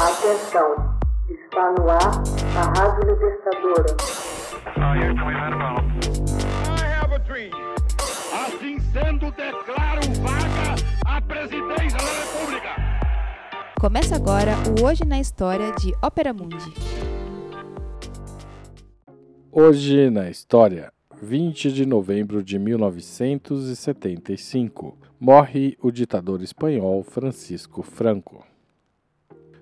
Atenção, está no ar a Rádio Libertadora. Assim sendo, declaro vaga a presidência da República. Começa agora o Hoje na História de Ópera Mundi. Hoje na História, 20 de novembro de 1975, morre o ditador espanhol Francisco Franco.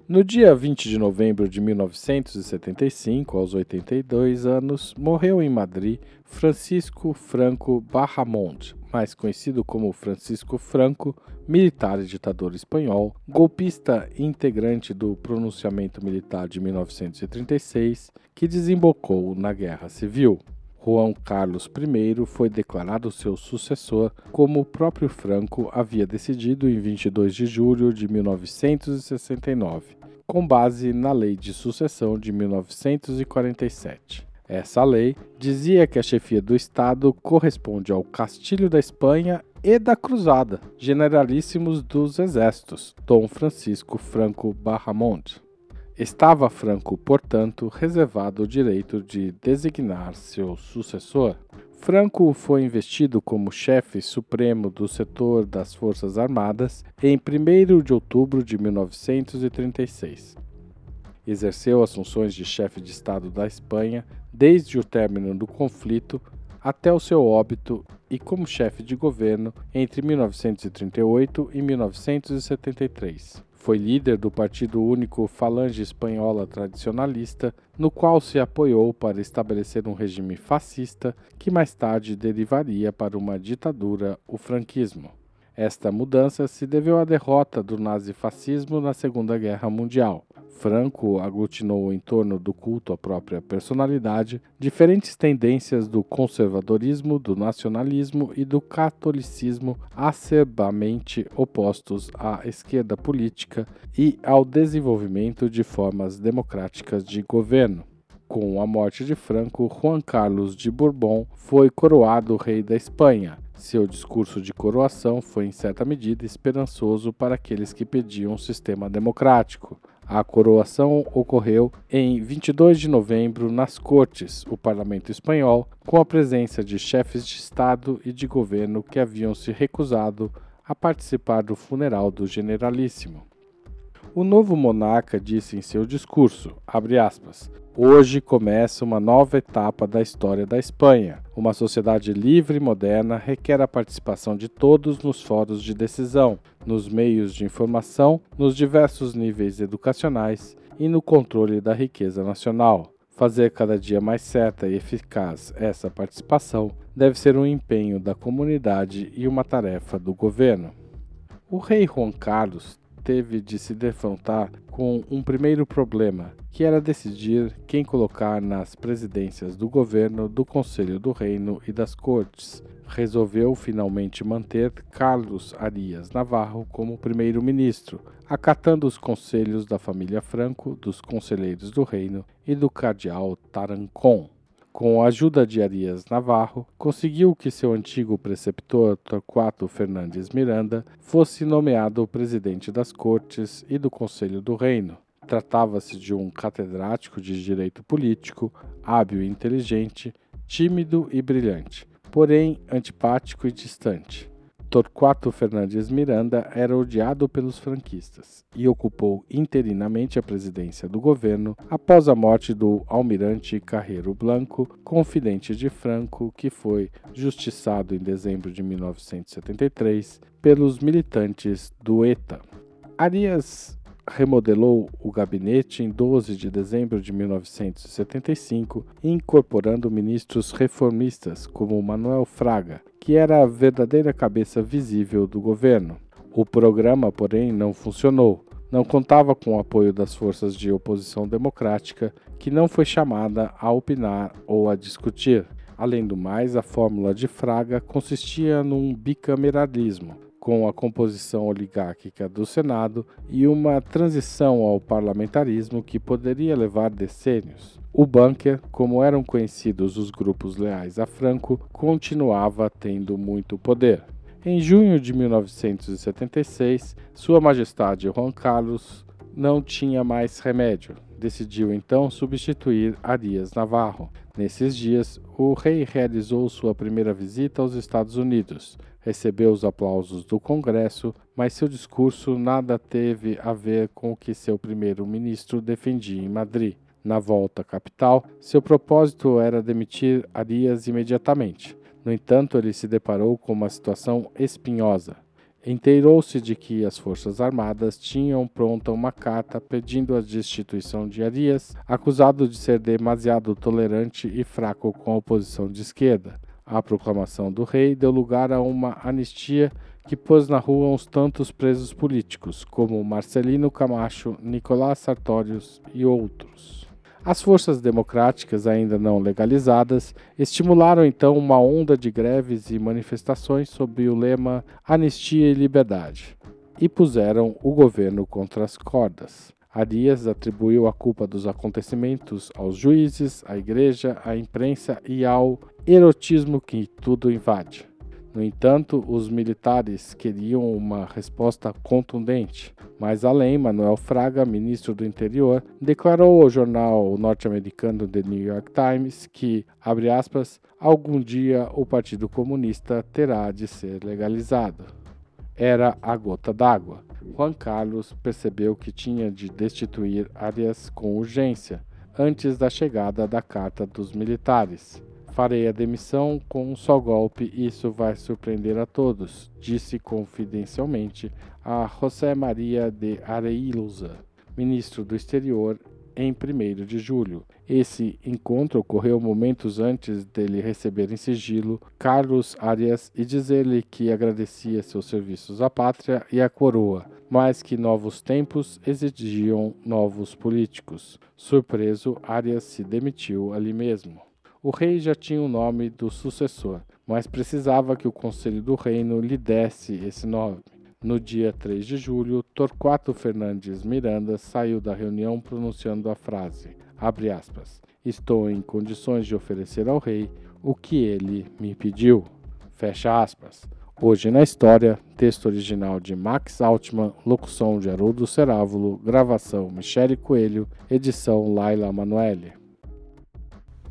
No dia 20 de novembro de 1975, aos 82 anos, morreu em Madrid Francisco Franco Barramont, mais conhecido como Francisco Franco, militar e ditador espanhol, golpista integrante do pronunciamento militar de 1936, que desembocou na Guerra Civil. Juan Carlos I foi declarado seu sucessor, como o próprio Franco havia decidido em 22 de julho de 1969, com base na Lei de Sucessão de 1947. Essa lei dizia que a chefia do Estado corresponde ao Castilho da Espanha e da Cruzada, generalíssimos dos exércitos, Dom Francisco Franco Barramont. Estava Franco, portanto, reservado o direito de designar seu sucessor. Franco foi investido como chefe supremo do setor das Forças Armadas em 1 de outubro de 1936. Exerceu as funções de chefe de Estado da Espanha desde o término do conflito até o seu óbito e como chefe de governo entre 1938 e 1973. Foi líder do Partido Único Falange Espanhola Tradicionalista, no qual se apoiou para estabelecer um regime fascista que mais tarde derivaria para uma ditadura, o franquismo. Esta mudança se deveu à derrota do nazifascismo na Segunda Guerra Mundial. Franco aglutinou em torno do culto à própria personalidade diferentes tendências do conservadorismo, do nacionalismo e do catolicismo acerbamente opostos à esquerda política e ao desenvolvimento de formas democráticas de governo. Com a morte de Franco, Juan Carlos de Bourbon foi coroado rei da Espanha. Seu discurso de coroação foi, em certa medida, esperançoso para aqueles que pediam um sistema democrático. A coroação ocorreu em 22 de novembro nas Cortes, o parlamento espanhol, com a presença de chefes de Estado e de governo que haviam se recusado a participar do funeral do generalíssimo. O novo monarca disse em seu discurso, aspas, Hoje começa uma nova etapa da história da Espanha. Uma sociedade livre e moderna requer a participação de todos nos fóruns de decisão, nos meios de informação, nos diversos níveis educacionais e no controle da riqueza nacional. Fazer cada dia mais certa e eficaz essa participação deve ser um empenho da comunidade e uma tarefa do governo. O rei Juan Carlos teve de se defrontar com um primeiro problema, que era decidir quem colocar nas presidências do governo, do Conselho do Reino e das Cortes. Resolveu finalmente manter Carlos Arias Navarro como primeiro-ministro, acatando os conselhos da família Franco, dos conselheiros do reino e do cardeal Tarancon com a ajuda de Arias Navarro, conseguiu que seu antigo preceptor Torquato Fernandes Miranda fosse nomeado presidente das Cortes e do Conselho do Reino. Tratava-se de um catedrático de direito político, hábil e inteligente, tímido e brilhante, porém antipático e distante. Torquato Fernandes Miranda era odiado pelos franquistas e ocupou interinamente a presidência do governo após a morte do almirante Carreiro Blanco, confidente de Franco, que foi justiçado em dezembro de 1973 pelos militantes do ETA. Arias remodelou o gabinete em 12 de dezembro de 1975, incorporando ministros reformistas como Manuel Fraga, que era a verdadeira cabeça visível do governo. O programa, porém, não funcionou. Não contava com o apoio das forças de oposição democrática, que não foi chamada a opinar ou a discutir. Além do mais, a fórmula de Fraga consistia num bicameralismo, com a composição oligárquica do Senado e uma transição ao parlamentarismo que poderia levar decênios. O bunker, como eram conhecidos os grupos leais a Franco, continuava tendo muito poder. Em junho de 1976, Sua Majestade Juan Carlos não tinha mais remédio. Decidiu então substituir Arias Navarro. Nesses dias, o rei realizou sua primeira visita aos Estados Unidos. Recebeu os aplausos do Congresso, mas seu discurso nada teve a ver com o que seu primeiro-ministro defendia em Madrid. Na volta à capital, seu propósito era demitir Arias imediatamente. No entanto, ele se deparou com uma situação espinhosa. Inteirou-se de que as Forças Armadas tinham pronta uma carta pedindo a destituição de Arias, acusado de ser demasiado tolerante e fraco com a oposição de esquerda. A proclamação do rei deu lugar a uma anistia que pôs na rua uns tantos presos políticos, como Marcelino Camacho, Nicolás Sartorius e outros. As forças democráticas, ainda não legalizadas, estimularam então uma onda de greves e manifestações sob o lema Anistia e Liberdade e puseram o governo contra as cordas. Arias atribuiu a culpa dos acontecimentos aos juízes, à igreja, à imprensa e ao erotismo que tudo invade. No entanto, os militares queriam uma resposta contundente. Mais além, Manuel Fraga, ministro do Interior, declarou ao jornal norte-americano The New York Times que, abre aspas, algum dia o Partido Comunista terá de ser legalizado. Era a gota d'água. Juan Carlos percebeu que tinha de destituir Arias com urgência, antes da chegada da carta dos militares. Farei a demissão com um só golpe, isso vai surpreender a todos, disse confidencialmente a José Maria de Areilusa, ministro do Exterior, em 1 de julho. Esse encontro ocorreu momentos antes dele receber em sigilo Carlos Arias e dizer-lhe que agradecia seus serviços à pátria e à coroa, mas que novos tempos exigiam novos políticos. Surpreso, Arias se demitiu ali mesmo. O rei já tinha o nome do sucessor, mas precisava que o Conselho do Reino lhe desse esse nome. No dia 3 de julho, Torquato Fernandes Miranda saiu da reunião pronunciando a frase, aspas, estou em condições de oferecer ao rei o que ele me pediu, fecha aspas. Hoje na história, texto original de Max Altman, locução de Haroldo Cerávulo, gravação Michele Coelho, edição Laila Manoeli.